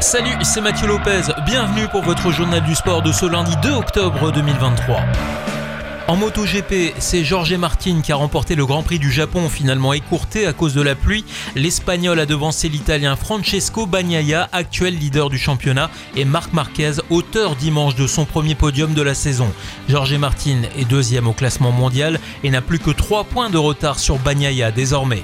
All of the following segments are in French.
Salut, c'est Mathieu Lopez. Bienvenue pour votre journal du sport de ce lundi 2 octobre 2023. En MotoGP, c'est Jorge Martin qui a remporté le Grand Prix du Japon, finalement écourté à cause de la pluie. L'Espagnol a devancé l'Italien Francesco Bagnaia, actuel leader du championnat, et Marc Marquez, auteur dimanche de son premier podium de la saison. Jorge Martin est deuxième au classement mondial et n'a plus que 3 points de retard sur Bagnaia désormais.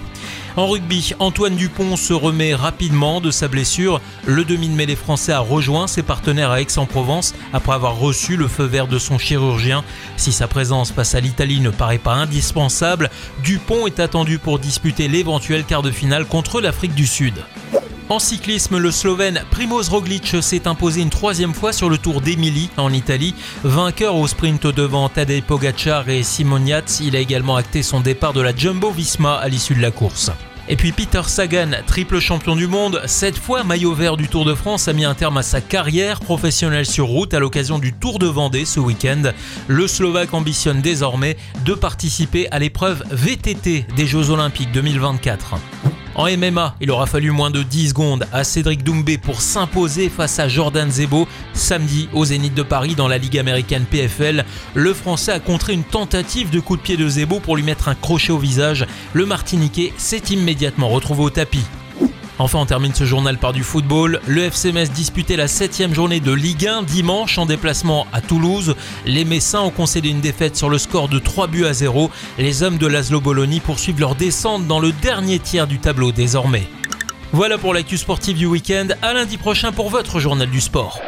En rugby, Antoine Dupont se remet rapidement de sa blessure. Le demi de mêlée français a rejoint ses partenaires à Aix-en-Provence après avoir reçu le feu vert de son chirurgien. Si sa présence face à l'Italie ne paraît pas indispensable, Dupont est attendu pour disputer l'éventuel quart de finale contre l'Afrique du Sud. En cyclisme, le Slovène Primoz Roglic s'est imposé une troisième fois sur le Tour d'Émilie en Italie. Vainqueur au sprint devant Tadej Pogacar et Simoniat, il a également acté son départ de la Jumbo Visma à l'issue de la course. Et puis Peter Sagan, triple champion du monde, cette fois maillot vert du Tour de France, a mis un terme à sa carrière professionnelle sur route à l'occasion du Tour de Vendée ce week-end. Le Slovaque ambitionne désormais de participer à l'épreuve VTT des Jeux Olympiques 2024. En MMA, il aura fallu moins de 10 secondes à Cédric Doumbé pour s'imposer face à Jordan Zebo samedi au Zénith de Paris dans la Ligue américaine PFL. Le Français a contré une tentative de coup de pied de Zebo pour lui mettre un crochet au visage. Le Martiniquais s'est immédiatement retrouvé au tapis. Enfin, on termine ce journal par du football. Le FC Metz disputait la septième journée de Ligue 1 dimanche en déplacement à Toulouse. Les Messins ont concédé une défaite sur le score de 3 buts à 0. Les hommes de Laszlo Bologna poursuivent leur descente dans le dernier tiers du tableau désormais. Voilà pour l'actu sportive du week-end. À lundi prochain pour votre journal du sport.